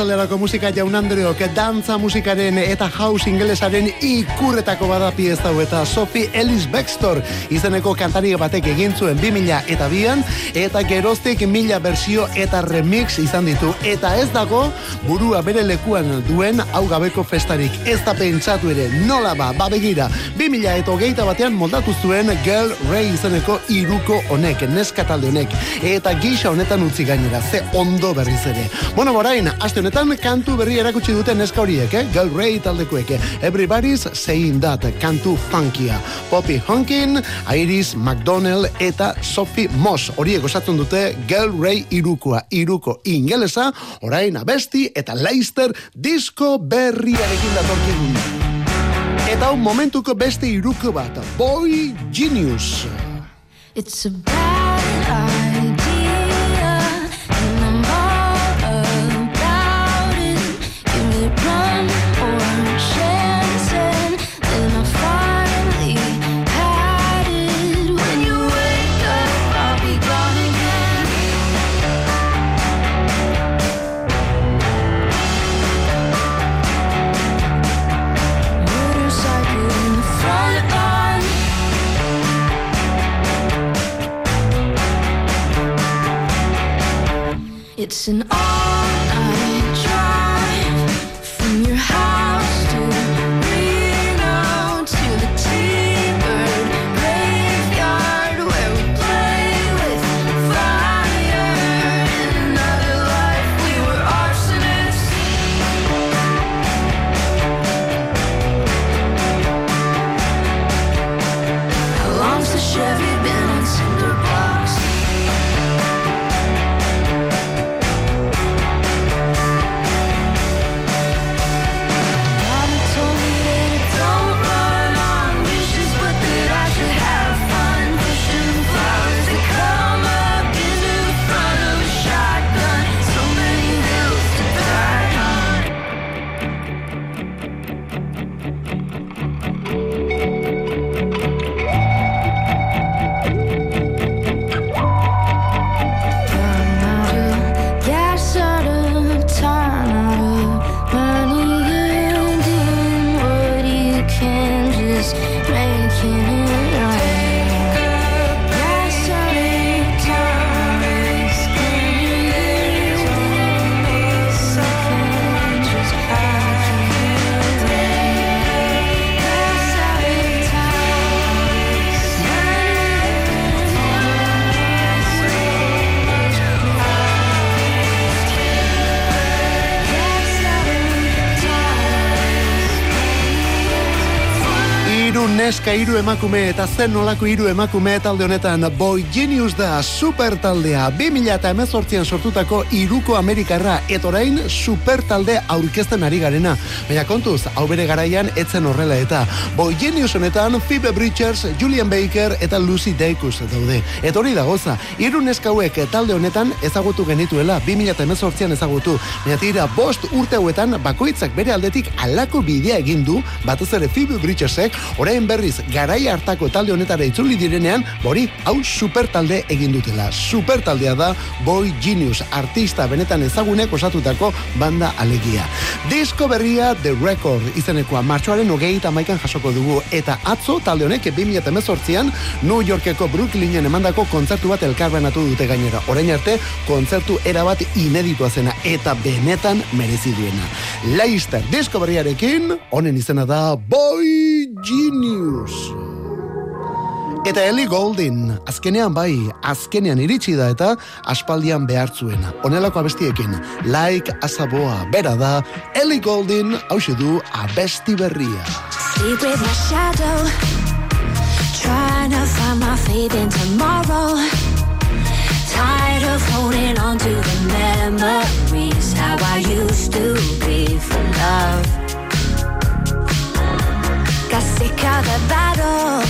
Ostiral arratsalderako musika jaun Andreok dantza musikaren eta house ingelesaren ikurretako badapi ez dau eta Sophie Ellis Bextor izeneko kantari batek egin zuen 2000 eta bian eta geroztik mila bersio eta remix izan ditu. Eta ez dago burua bere lekuan duen hau gabeko festarik. Ez da pentsatu ere nola ba, ba begira. 2000 eta hogeita batean moldatu zuen Girl Ray izeneko iruko honek, neskatalde honek. Eta gisa honetan utzi gainera ze ondo berriz ere. Bueno, borain, aste honetan kantu berri erakutsi duten neska horiek, eh? Girl Ray taldekoek, eh? Everybody's saying that, kantu funkia. Poppy Honkin, Iris McDonald eta Sophie Moss. Horiek osatzen dute Girl Ray irukoa, iruko ingelesa, orain abesti eta Leicester disco berriarekin datorkigun. Eta un momentuko beste iruko bat, Boy Genius. It's a It's an neska hiru emakume eta zen nolako hiru emakume talde honetan. Boy Genius da super taldea. 2000 eta emezortzian sortutako iruko Amerikarra etorain super talde aurkezten ari garena. Baina kontuz, hau bere garaian etzen horrela eta. Boy Genius honetan Phoebe Bridgers, Julian Baker eta Lucy Dacus daude. Eta hori da goza, hiru neskauek talde honetan ezagutu genituela 2000 eta emezortzian ezagutu. Baina tira bost urte hauetan bakoitzak bere aldetik alako bidea egin du batez ere Phoebe Bridgersek orain ber berriz garai hartako talde honetara itzuli direnean, bori, hau super talde egin dutela. Super taldea da Boy Genius, artista benetan ezagunek osatutako banda alegia. Disko berria The Record izenekoa martxoaren hogei eta maikan jasoko dugu eta atzo talde honek 2018an New Yorkeko Brooklynen emandako kontzertu bat elkarbenatu dute gainera. Orain arte, kontzertu erabat ineditua zena eta benetan merezi duena. Leicester disko berriarekin, honen izena da Boy Genius. Eta Ellie Goldin, azkenean bai, azkenean iritsi da eta aspaldian behartzuena. Honelako abestiekin, like azaboa, bera da, Ellie Goldin, hau du, abesti berria. Sleep with my shadow, trying to find my faith in tomorrow. Tired of holding on to the memories, how I used to be for love. Of the battle.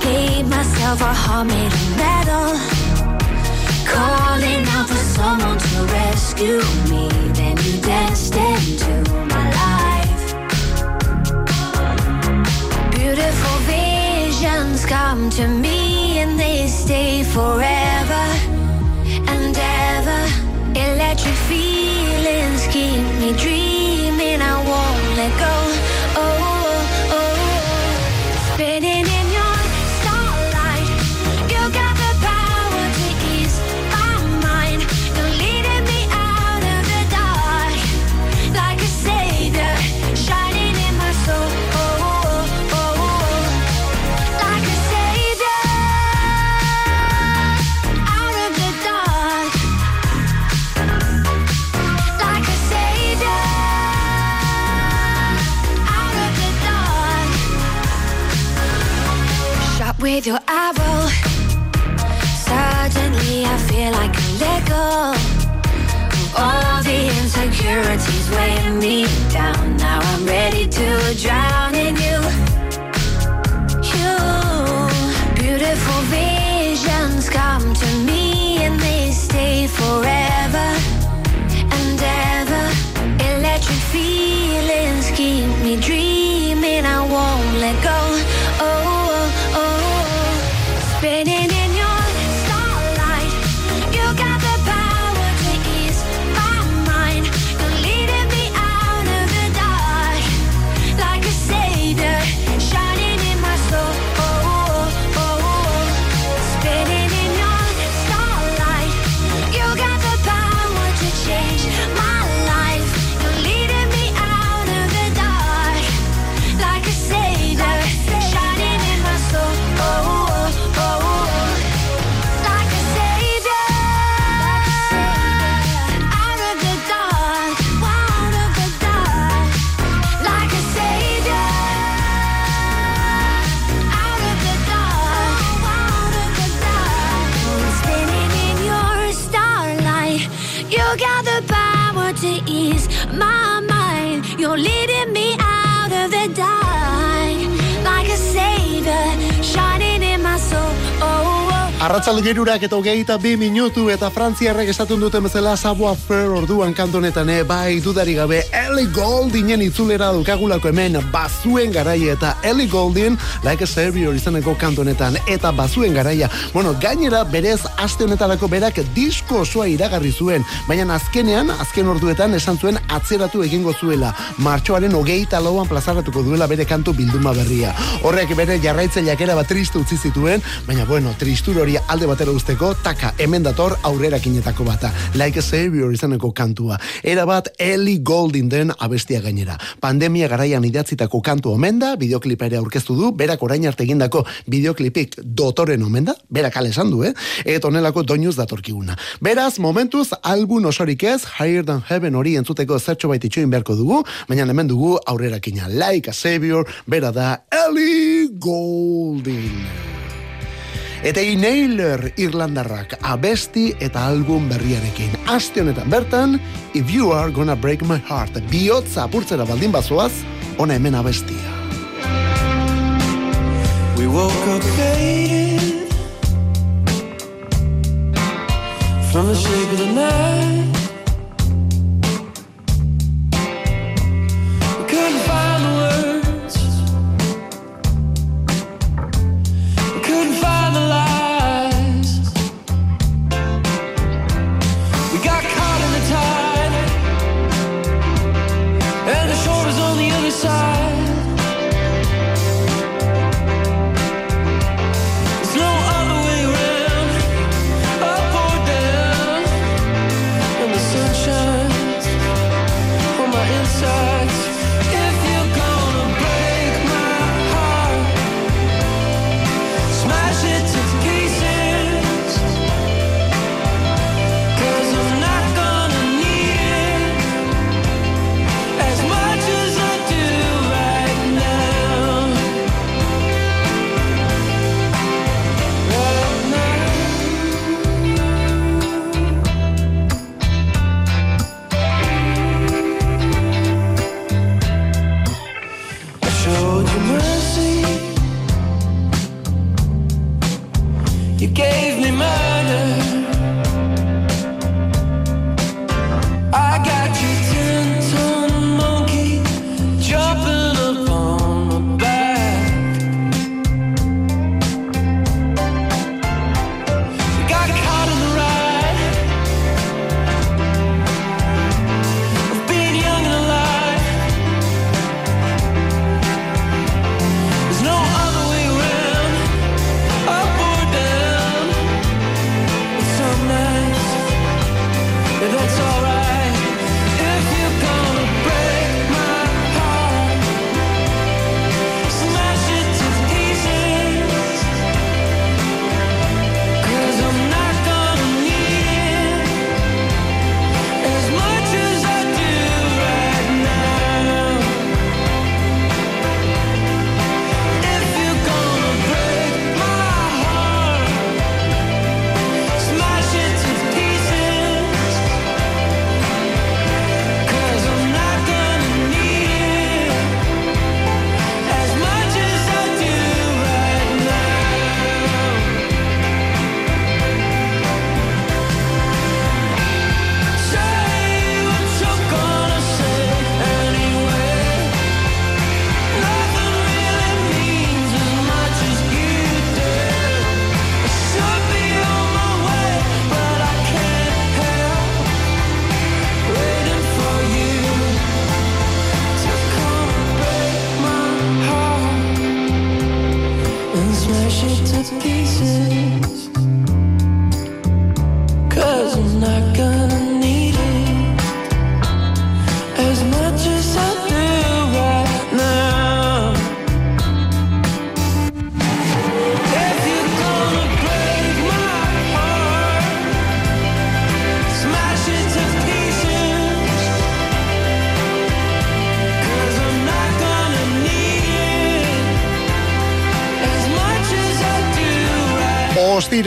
Gave myself a heart made of metal. Calling out for someone to rescue me. Then you danced into my life. Beautiful visions come to me and they stay forever insecurities weighing me down. Now I'm ready to drown gerurak eta hogeita bi minutu eta frantziarrek esatun duten bezala saboa fer orduan kantonetan, eh? bai dudari gabe Ellie Gouldingen itzulera dukagulako hemen bazuen garaia eta Ellie Goulding like a savior izaneko kantonetan eta bazuen garaia. Bueno, gainera berez aste honetarako berak disko osoa iragarri zuen, baina azkenean, azken orduetan esan zuen atzeratu egingo zuela. Martxoaren hogeita lauan plazaratuko duela bere kantu bilduma berria. Horrek bere jarraitzaileak era bat triste utzi zituen, baina bueno, tristur hori alde batera usteko, taka, hemen dator aurrera kinetako bata. Like a Savior izaneko kantua. Era bat Ellie Goulding den abestia gainera. Pandemia garaian idatzitako kantu omen da, bideoklipa ere aurkeztu du, berak orain arte egindako bideoklipik dotoren omen da, berak ale esan du, eh? Eta honelako doinuz datorkiguna. Beraz, momentuz, album osorik ez, Higher Than Heaven hori entzuteko zertxo bait itxoin beharko dugu, baina hemen dugu aurrera kina. Like a Savior, bera da Ellie Goulding. Eta Naylor Irlandarrak abesti eta album berriarekin. Aste honetan bertan, If You Are Gonna Break My Heart, bihotza apurtzera baldin bazoaz, ona hemen abestia. We woke up faded from the shape of the night. Couldn't find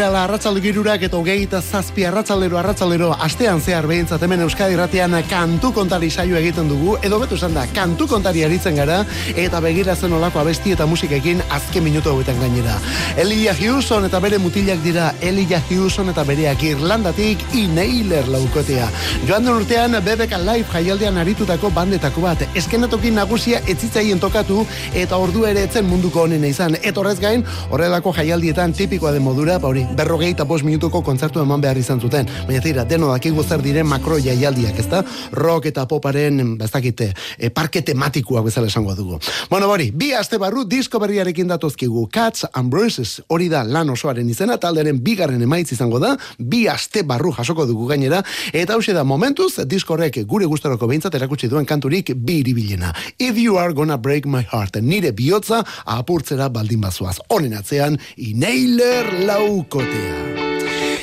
Ostirala arratsalde girurak eta hogeita zazpi arratsaldero arratsaldero astean zehar behintzat hemen Euskadi Ratian kantu kontari saio egiten dugu. Edo betu esan kantu kontari aritzen gara eta begira zen olako abesti eta musikekin azken minutu hauetan gainera. Elijah Hewson eta bere mutilak dira Elijah Hewson eta bereak Irlandatik ineiler laukotea. Joan den urtean BBK Live jaialdean aritutako bandetako bat eskenatoki nagusia etzitzaien tokatu eta ordu ere etzen munduko honena izan. Etorrez gain, horrelako jaialdietan tipikoa den modura, ba hori, berrogeita bost minutuko kontzertu eman behar izan zuten. Baina tira, deno dakigu zer diren makro jaialdiak, ezta? Rock eta poparen, baztakite, e, parke tematikoak bezala esango dugu. Bueno, bori, bi aste barru disko berriarekin datozkigu. Cats and Bruises, hori da lan osoaren izena, talderen bigarren emaitz izango da, bi aste barru jasoko dugu gainera, eta hauxe da momentuz, diskorrek gure gustaroko behintzat erakutsi duen kanturik bi iribilena. If you are gonna break my heart, nire bihotza apurtzera baldin bazoaz. Honen atzean, ineiler laukotea.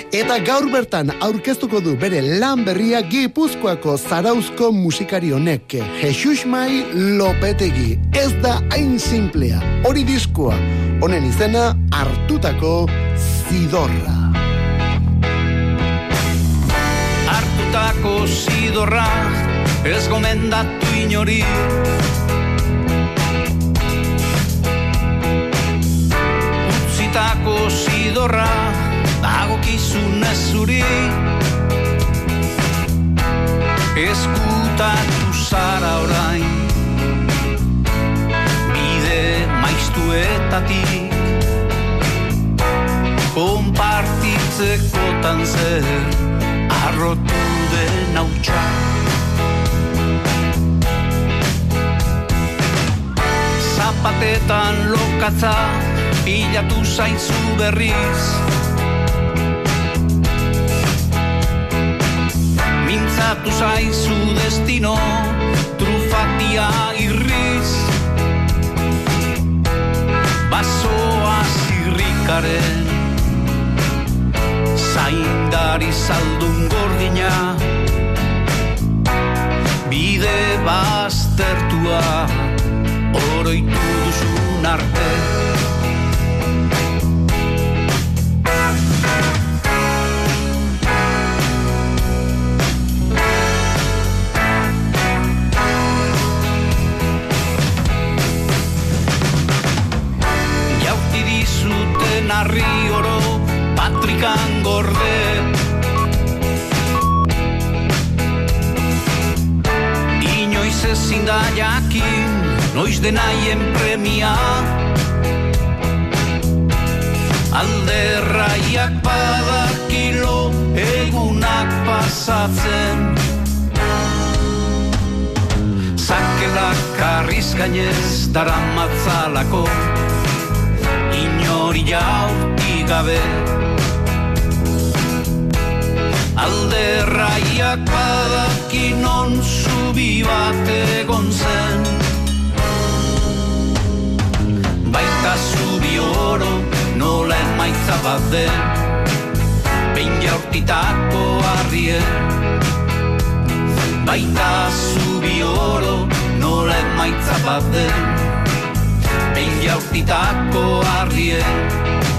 Eta gaur bertan aurkeztuko du bere lan berria Gipuzkoako zarauzko musikari honek Jesus Mai Lopetegi. Ez da hain simplea. Hori diskoa. Honen izena hartutako zidorra. hartutako zidorra ez gomendatu inori utzitako zidorra dagokizun ez zuri. Eskutatu zara orain. Bide maiztuetatik. Konpartitzekotan zer arrotu den hautsa. Zapatetan lokatza pilatu zaitzu berriz Mintzatu zaizu destino trufatia irriz. Basoa zirrikaren zaindari zaldun gordina. Bide baztertua oroitu duzun arte dizuten arri oro patrikan gorde Inoiz ezin da jakin, noiz denaien premia. Alderraiak badakilo egunak pasatzen. Zakelak karriz gainez daramatzalako Inori jaurti gabe Alderraiak badakin non zubi bat egon zen. Baita zubi oro nola emaitza bat den. Behin jaurtitako harrien Baita zubi oro nola emaitza bat den Behin jaurtitako harrien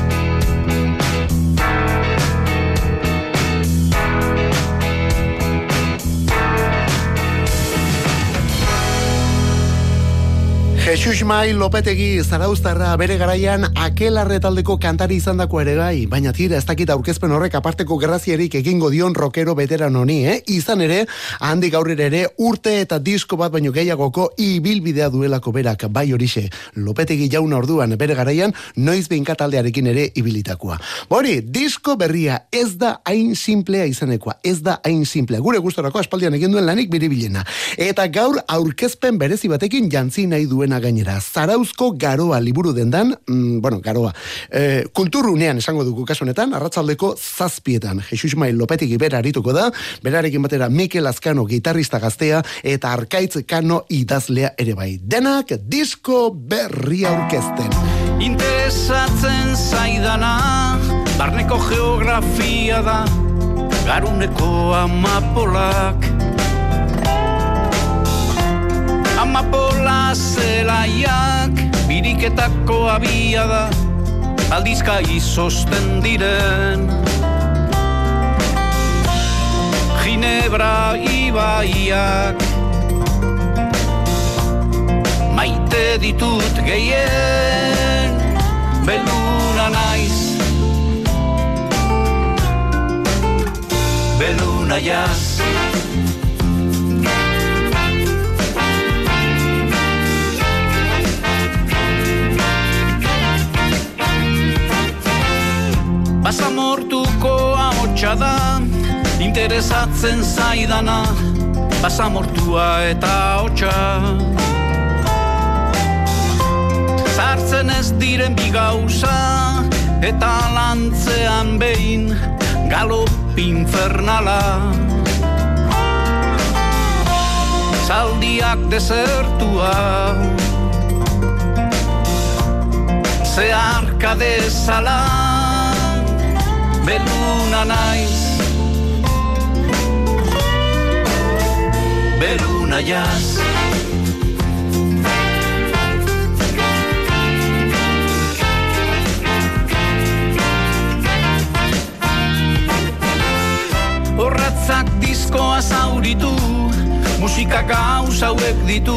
Jesus Mai Lopetegi zarauztarra bere garaian akelarre taldeko kantari izandako ere gai, baina tira ez dakit aurkezpen horrek aparteko grazierik egingo dion rockero veteran honi, eh? Izan ere, handik aurrera ere urte eta disko bat baino gehiagoko ibilbidea duelako berak bai horixe. Lopetegi jauna orduan bere garaian noiz behinka taldearekin ere ibilitakoa. Bori, disko berria ez da hain simplea izanekoa, ez da hain simplea. Gure gustorako aspaldian egin duen lanik biribilena. Eta gaur aurkezpen berezi batekin jantzi nahi duena gainera. Zarauzko garoa liburu dendan, mm, bueno, garoa, e, kulturunean esango dugu kasu honetan, arratzaldeko zazpietan. Jesus Mail Lopetik ibera arituko da, berarekin batera Mikel Azkano gitarrista gaztea eta Arkaitz Kano idazlea ere bai. Denak disko berria aurkezten. Interesatzen zaidana Barneko geografia da Garuneko amapolak Amapola zelaiak Biriketako abia da aldizka izosten diren. Ginebra ibaiak Maite ditut gehien Beluna naiz. Beluna jaz Basamortuko ahotsa da Interesatzen zaidana. Basamortua eta ahotsa. Zartzen ez diren bi gauza Eta lantzean behin Galop infernala. Zaldiak desertua. Zeharka dezala Beluna naiz Beluna jaz Horratzak diskoa zauritu Musika gauz hauek ditu.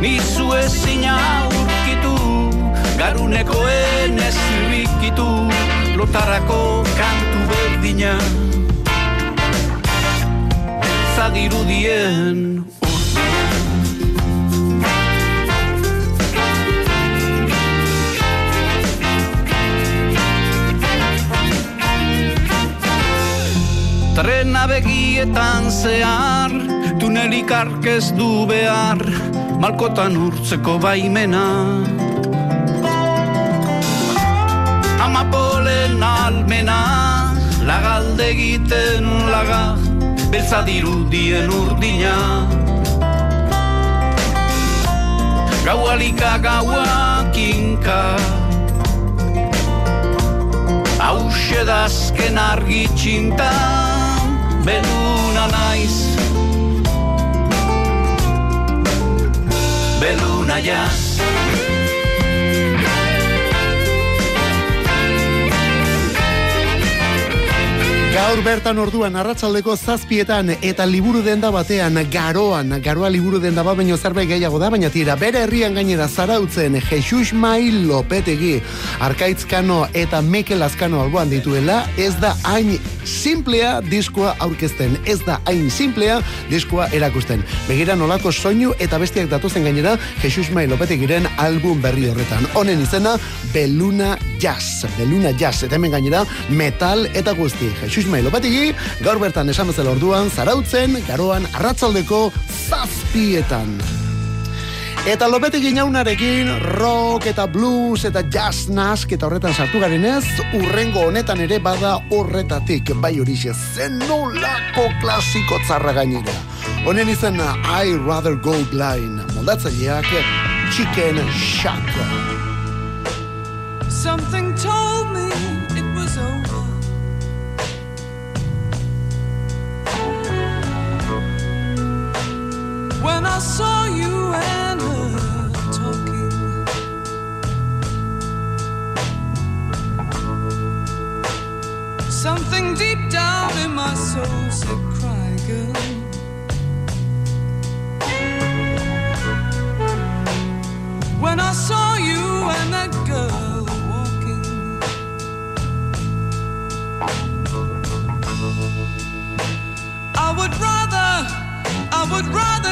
Nizu ezina aurkitu Garunekoen ez zirrikitu Lotarako kantu berdina Zadirudien Trena begietan zehar, tunelik arkez du behar, malkotan urtzeko baimena. Amapolen almena, lagalde egiten laga, beltza dirudien urdina. Gaualika gaua kinka, Hauxe da azken argi txinta Beluna naiz. Beluna jaz Gaur bertan orduan arratsaldeko zazpietan eta liburu denda batean garoan, garoa liburu denda bat baino zerbait gehiago da, baina tira, bere herrian gainera zarautzen Jesus Mail Lopetegi, Arkaitzkano eta Mikel Azkano alboan dituela, ez da hain simplea diskoa aurkezten, ez da hain simplea diskoa erakusten. Begira nolako soinu eta bestiak datozen gainera Jesus Mail Lopetegiren album berri horretan. Honen izena, Beluna Jazz, Beluna Jazz, eta hemen gainera metal eta guzti. Jesus Mail Lopetegi, gaur bertan esan bezala orduan, zarautzen, garoan, arratzaldeko zazpietan. Eta lopetegi naunarekin rock eta blues eta jazz nask eta horretan sartu garenez, urrengo honetan ere bada horretatik, bai horixe zen nolako klasiko tzarra gainera. Honen izena I Rather Go Blind, moldatzaileak Chicken Shack. Something told me When I saw you and her talking, something deep down in my soul said, Cry, girl. When I saw you and that girl walking, I would rather, I would rather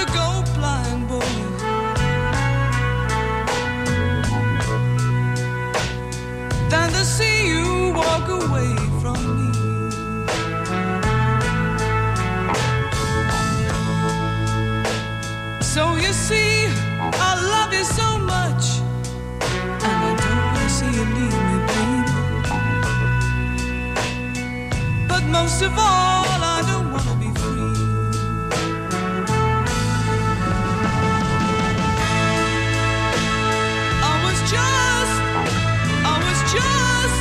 most of all, I don't wanna be free. I was just, I was just,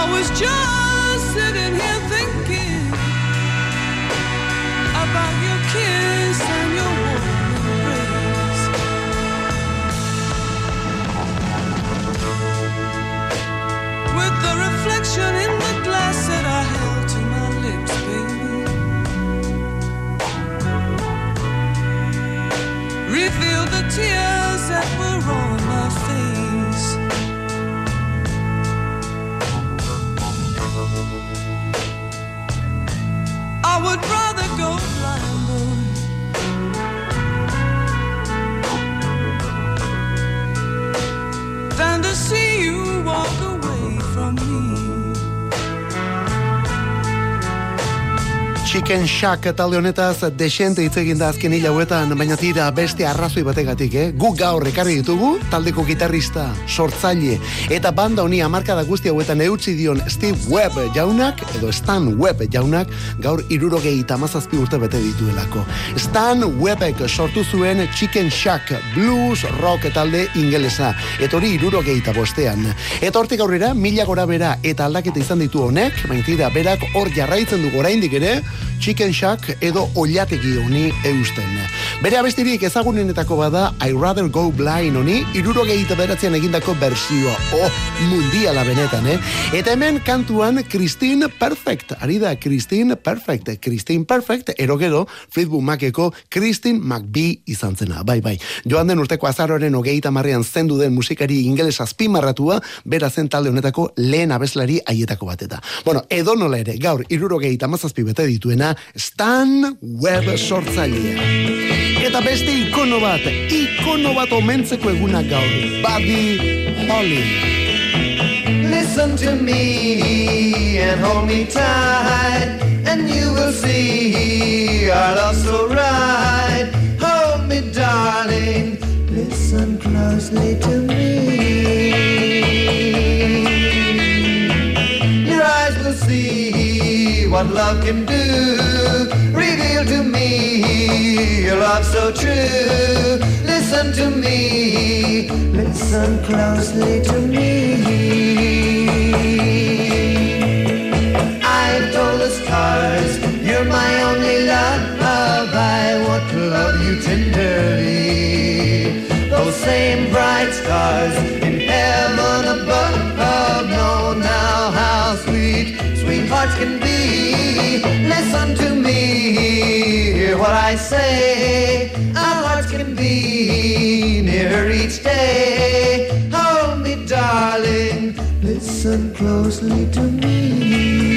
I was just sitting you. Chicken Shack talde honetaz desente hitz egin da azken hil hauetan, baina tira beste arrazoi bategatik, eh? Guk gaur ekarri ditugu, taldeko gitarrista, sortzaile, eta banda honi amarkada guzti hauetan eutzi dion Steve Webb jaunak, edo Stan Webb jaunak, gaur irurogei tamazazpi urte bete dituelako. Stan Webbek sortu zuen Chicken Shack, blues, rock talde ingelesa, eta hori irurogei bostean. Eta hortik aurrera, mila gora bera eta aldaketa izan ditu honek, baina tira, berak hor jarraitzen du oraindik ere, Chicken Shack edo oilategi honi eusten. Bere abestirik ezagunenetako bada I Rather Go Blind honi, irurogei eta beratzean egindako bersioa. Oh, mundiala benetan, eh? Eta hemen kantuan Christine Perfect, ari da Christine Perfect, Christine Perfect, erogero Fleetwood Maceko Christine McBee izan zena, bai, bai. Joan den urteko azaroren hogeita marrean zendu den musikari ingeles azpimarratua, bera zen talde honetako lehen abeslari haietako bateta. Bueno, edo nola ere, gaur irurogei eta mazazpi bete dituena, Stan Webb sortzailea. Eta beste ikono bat, ikono bat omentzeko eguna gaur, Buddy Holly. Listen to me and hold me tight, and you will see our love so right. Hold me, darling. Listen closely to me. What love can do. Reveal to me your love so true. Listen to me. Listen closely to me. I've told the stars you're my only love. I want to love you tenderly. Those same bright stars in heaven above know now how sweet sweethearts can be. Listen to me, hear what I say. Our hearts can be nearer each day. Hold me, darling. Listen closely to me.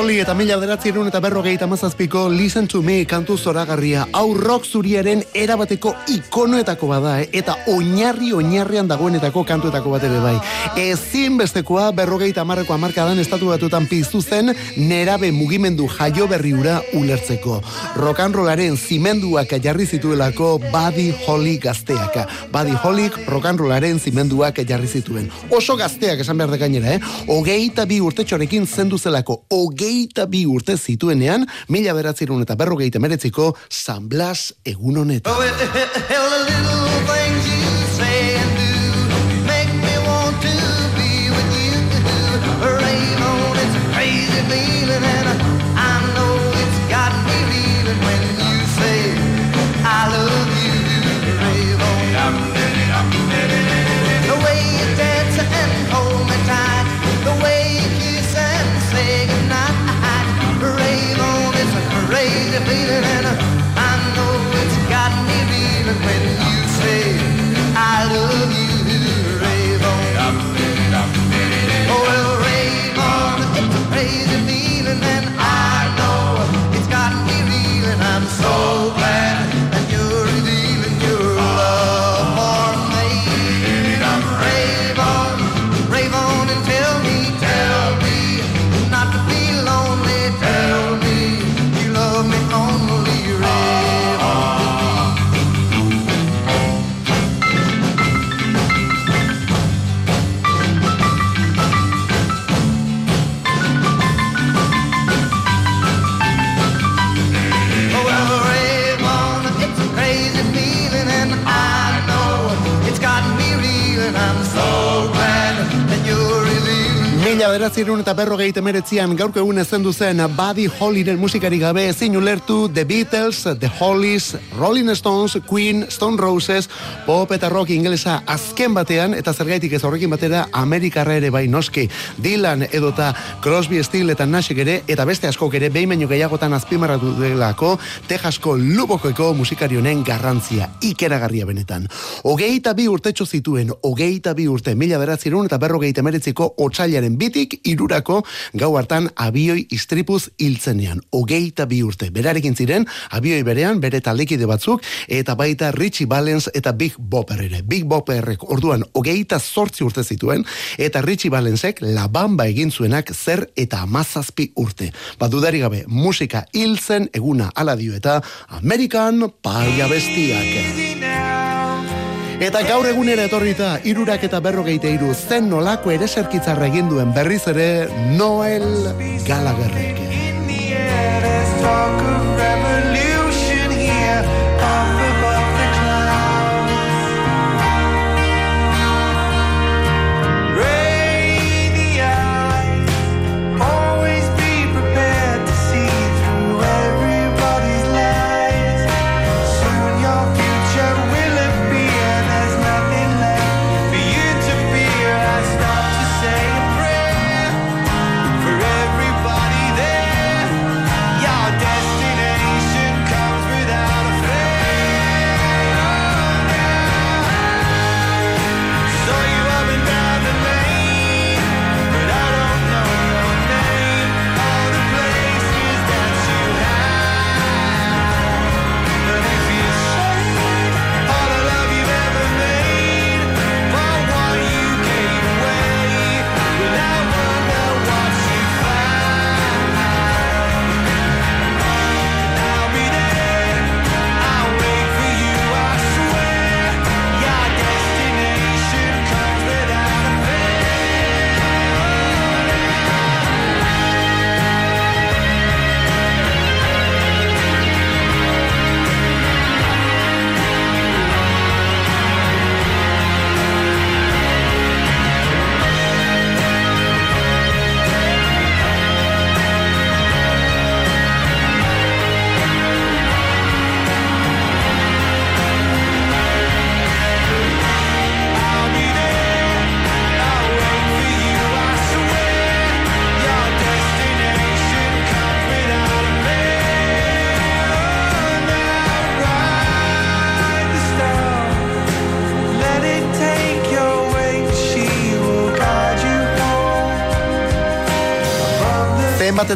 Holly eta mila bederatzireun eta berrogeita mazazpiko Listen to Me kantu zoragarria hau rock zuriaren erabateko ikonoetako bada eh? eta oinarri oinarrian dagoenetako kantuetako bat ere bai. Ezin bestekoa berrogeita amarreko amarkadan estatu batutan piztu zen nerabe mugimendu jaio berri ura ulertzeko. Rollaren zimenduak jarri zituelako Buddy Holly gazteaka. Buddy Holly rollaren zimenduak jarri zituen. Oso gazteak esan behar gainera, eh? Hogeita bi urtetxorekin zendu zelako, hogeita bi urte zituenean, mila beratzerun eta berrogeita meretziko San Blas egun honetan. Bederatzerun eta berrogei temeretzian gaurko egun ezendu zen Buddy Hollyren musikari gabe ezin ulertu The Beatles, The Hollies, Rolling Stones, Queen, Stone Roses, pop eta rock ingelesa azken batean eta zergaitik ez horrekin batera Amerikarra ere bai noski. Dylan edota Crosby, Steele eta Nashek ere eta beste askok ere behin baino gehiagotan azpimarratu delako Texasko Lubokoeko musikari honen garrantzia ikeragarria benetan. Hogeita bi urtetxo zituen, hogeita bi urte, mila beratzerun eta berrogei temeretziko otxailaren bitik irurako gau hartan abioi istripuz hiltzenean. Hogeita bi urte. Berarekin ziren, abioi berean, bere taldekide batzuk, eta baita Richie Valens eta Big Bopper ere. Big Bopperrek orduan hogeita zortzi urte zituen, eta Richie Valensek la bamba egin zuenak zer eta amazazpi urte. Badudari gabe, musika hiltzen eguna ala dio eta American Paia Bestiak. Eta gaur egunera etorrita, irurak eta berrogeite iru zen nolako ere serkitzarra egin duen berriz ere Noel Gallagherrek.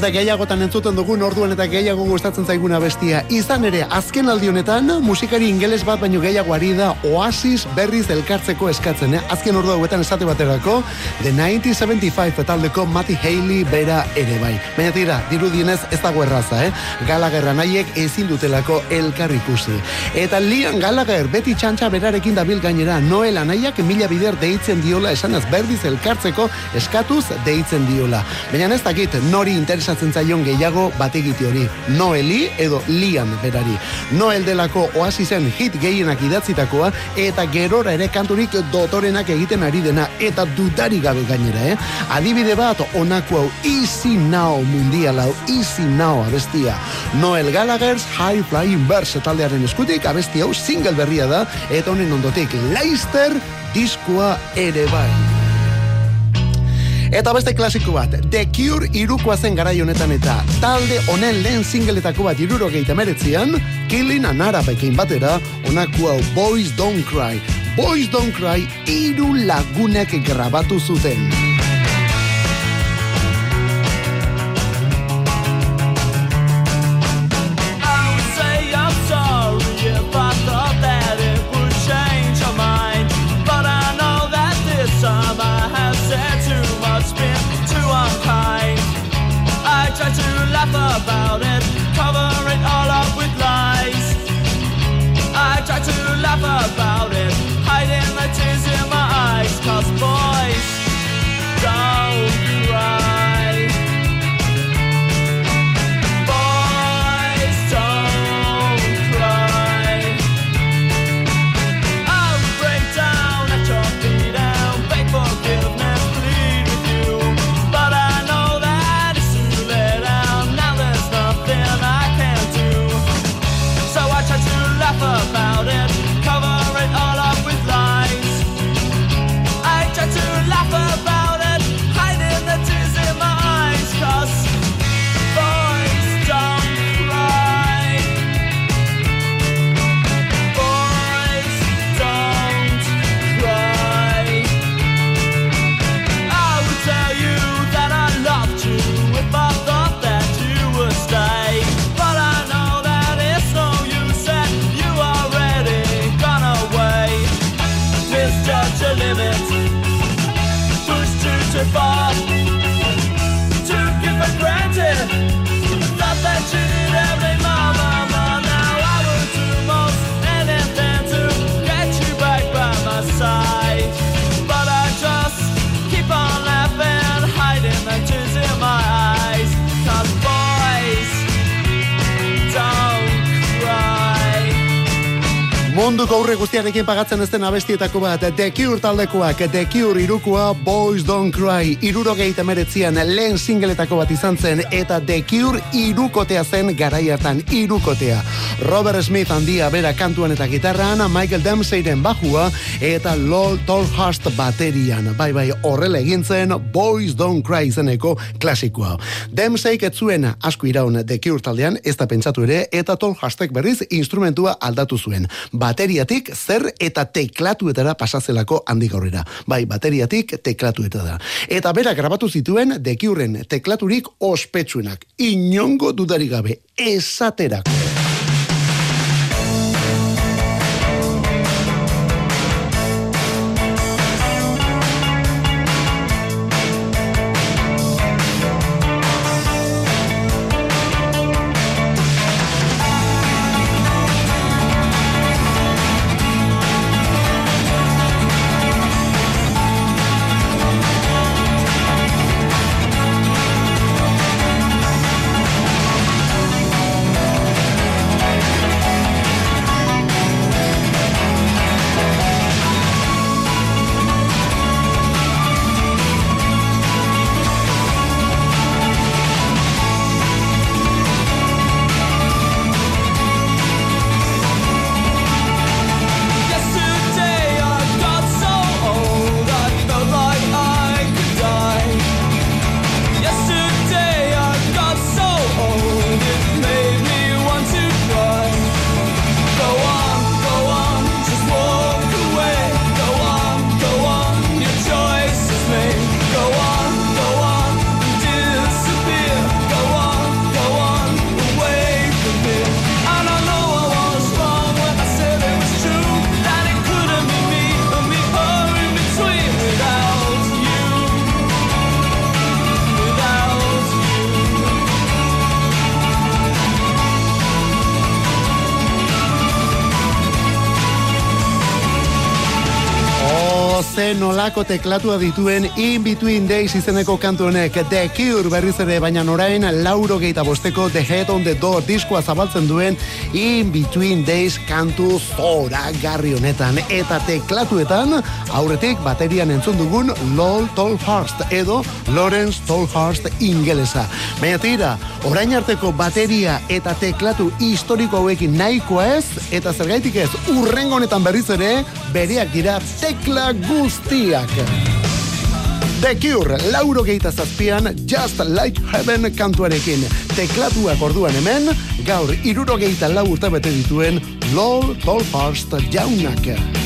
Eta gehiagotan entzuten dugun orduan eta gehiago gustatzen zaiguna bestia. Izan ere, azken aldi honetan, musikari ingeles bat baino gehiago ari da Oasis berriz elkartzeko eskatzen, eh? Azken ordu hauetan esate baterako, The 1975 taldeko Matty Haley bera ere bai. Baina tira, dirudienez ez dago erraza, eh? Gallagher anaiek ezin dutelako elkar ikusi. Eta Liam Gallagher beti txantxa berarekin dabil gainera, Noel anaiak mila bider deitzen diola esanaz berriz elkartzeko eskatuz deitzen diola. Baina ez dakit nori interesatzen zaion gehiago bategiti hori. Noeli edo Liam berari. Noel delako oasisen hit gehienak idatzitakoa eta gerora ere kanturik dotorenak egiten ari dena eta dudari gabe gainera, eh? Adibide bat onako hau Easy Now mundial hau Easy Now abestia. Noel Gallagher's High Flying Birds taldearen eskutik abesti hau single berria da eta honen ondotik Leicester diskoa ere bai. Eta beste klasiko bat, The Cure irukoa zen garai honetan eta talde honen lehen singletako bat iruro gehieta meretzian, Killing an Arabekin batera, onako hau Boys Don't Cry. Boys Don't Cry iru lagunek grabatu zuten. Munduko aurre guztiarekin pagatzen ez den abestietako bat, The Cure taldekoak, The Cure irukoa Boys Don't Cry, irurogeita meretzian lehen singeletako bat izan zen, eta The Cure irukotea zen garai hartan irukotea. Robert Smith handia bera kantuan eta gitarran, Michael Dempseyren bajua, eta Lol Tolhurst baterian. Bai, bai, horrela egin zen Boys Don't Cry izeneko klasikoa. Dempsey ez zuen asko iraun The Cure taldean, ez da pentsatu ere, eta Tolhustek berriz instrumentua aldatu zuen. Bateriatik zer eta teklatuetara pasazelako handik aurrera. Bai, bateriatik teklatuetara. Eta berak grabatu zituen Curen teklaturik ospetsuenak. Inongo dudarik gabe, esaterako. Ze nolako teklatua dituen In Between Days izeneko kantu honek The Cure berriz ere baina orain lauro geita bosteko The Head on the Door diskoa zabaltzen duen In Between Days kantu zora garri honetan eta teklatuetan aurretik baterian entzun dugun Lol Tolhurst edo Lawrence Tolhurst ingelesa. Baina tira, orain arteko bateria eta teklatu historiko hauekin nahikoa ez eta zergaitik ez urrengo honetan berriz ere bereak dira tekla guztiak. The Cure, lauro geita zazpian, Just Like Heaven kantuarekin. Teklatuak orduan hemen, gaur iruro geita lau urte bete dituen Lol Tolhurst jaunak.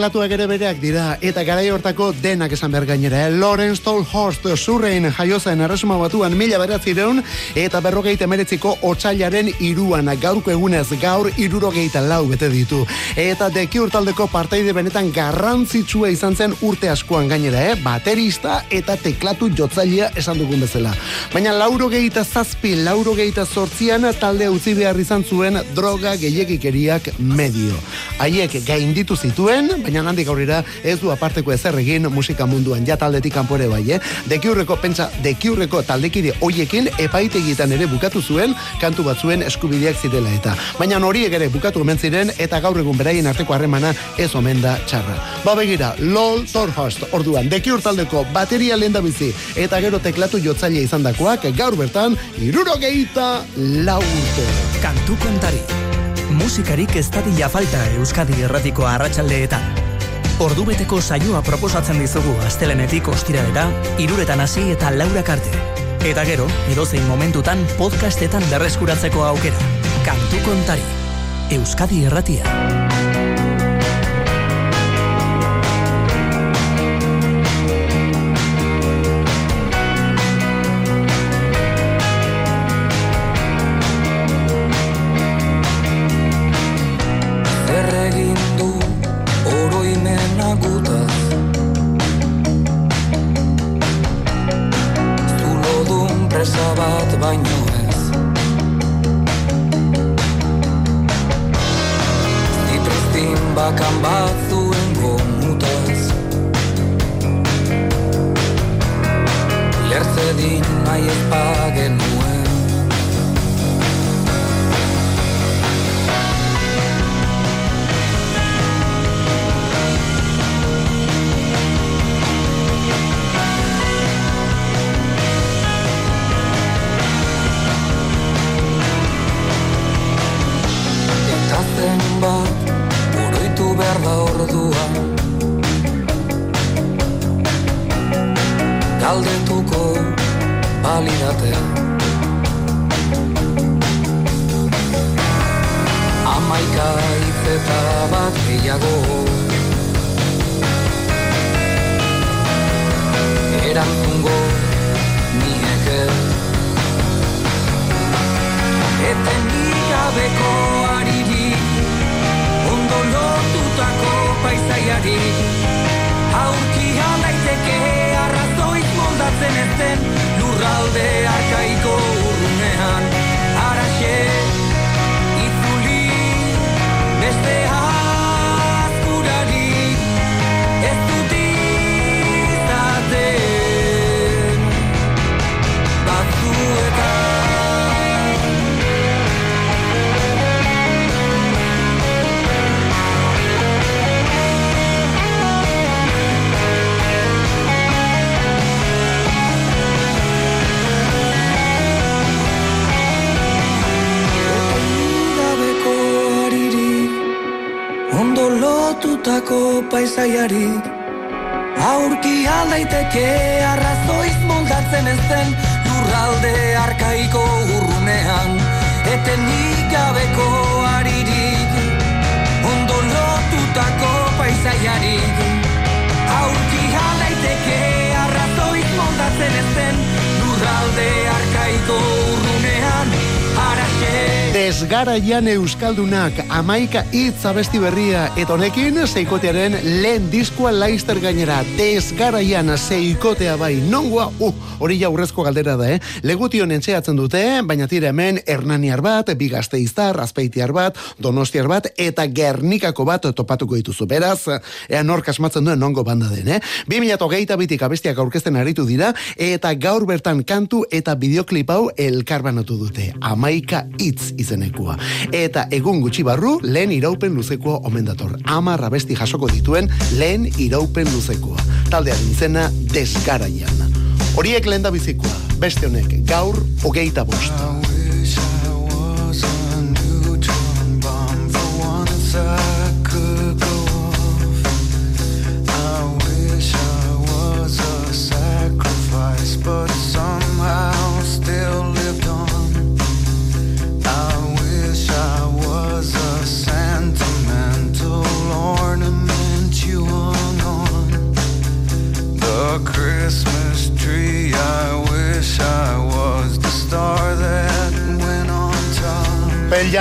Teklatuak ere bereak dira, eta garai hortako denak esan behar gainera. Eh? Lawrence Tolhurst zurrein jaiozen erresuma batuan mila beratzireun, eta berrogeita meretziko otxailaren iruan gaurko egunez gaur irurogeita lau bete ditu. Eta deki urtaldeko parteide benetan garrantzitsua izan zen urte askoan gainera, eh? baterista eta teklatu jotzailea esan dugun bezala. Baina laurogeita zazpi, laurogeita sortzian talde utzi behar izan zuen droga gehiagikeriak medio. Haiek gainditu zituen, baina handik aurrera ez du aparteko ezer egin musika munduan ja taldetik kanpo ere bai, eh? Dekiurreko pentsa dekiurreko taldekide hoiekin epaitegietan ere bukatu zuen kantu batzuen eskubideak zirela eta. Baina horiek ere bukatu omen ziren eta gaur egun beraien arteko harremana ez omen da txarra. Ba begira, LOL Torhast orduan dekiur taldeko bateria lenda bizi eta gero teklatu jotzaile izandakoak gaur bertan irurogeita lau urte. Kantu kontari. Musikarik ez dadila falta Euskadi erratiko arratsaldeetan. Ordubeteko saioa proposatzen dizugu astelenetik ostiralera, iruretan hasi eta laura karte. Eta gero, edozein momentutan podcastetan berreskuratzeko aukera. Kantu kontari. Euskadi erratia. Bat baino Etenik gabeko aririk Ondo lotutako paisaiarik Aurki aldaiteke arrazoiz moldatzen ez den Lurralde arkaiko urrunean Desgaraian Euskaldunak amaika hitz abesti berria eta honekin seikotearen lehen diskoa laister gainera. Desgaraian seikotea bai. Nongoa, uh, hori ja urrezko galdera da, eh? Legution entxeatzen dute, baina tira hemen Hernaniar bat, Bigazteiztar, Azpeitiar bat, Donostiar bat, eta Gernikako bat topatuko dituzu. Beraz, ea nork asmatzen duen nongo banda den, eh? 2008 bitik abestiak aurkezten aritu dira, eta gaur bertan kantu eta bideoklip hau elkarbanatu dute. Amaika hitz izenekua. Eta egun gutxi barru, lehen iraupen luzekoa omen dator. Amar abesti jasoko dituen lehen iraupen luzekoa. Taldearen izena desgaraian. Horiek lehen da bizikoa, beste honek, gaur hogeita bost.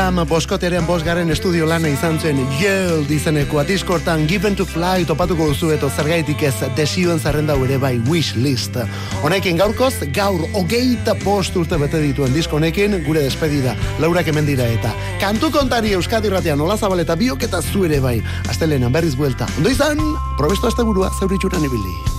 Jam boskoteren bosgaren estudio lana izan zen Yield izeneko atiskortan Given to Fly topatuko duzu eto zergaitik ez desioen zerrenda ere bai wish list. Honekin gaurkoz, gaur hogeita post urte bete dituen disko honekin gure despedida Laura Kemendira eta kantu kontari Euskadi Ratean nola zabal eta biok eta zu ere bai. Astelenan berriz buelta. Ondo izan, probesto asteburua zeuritxuran ibili.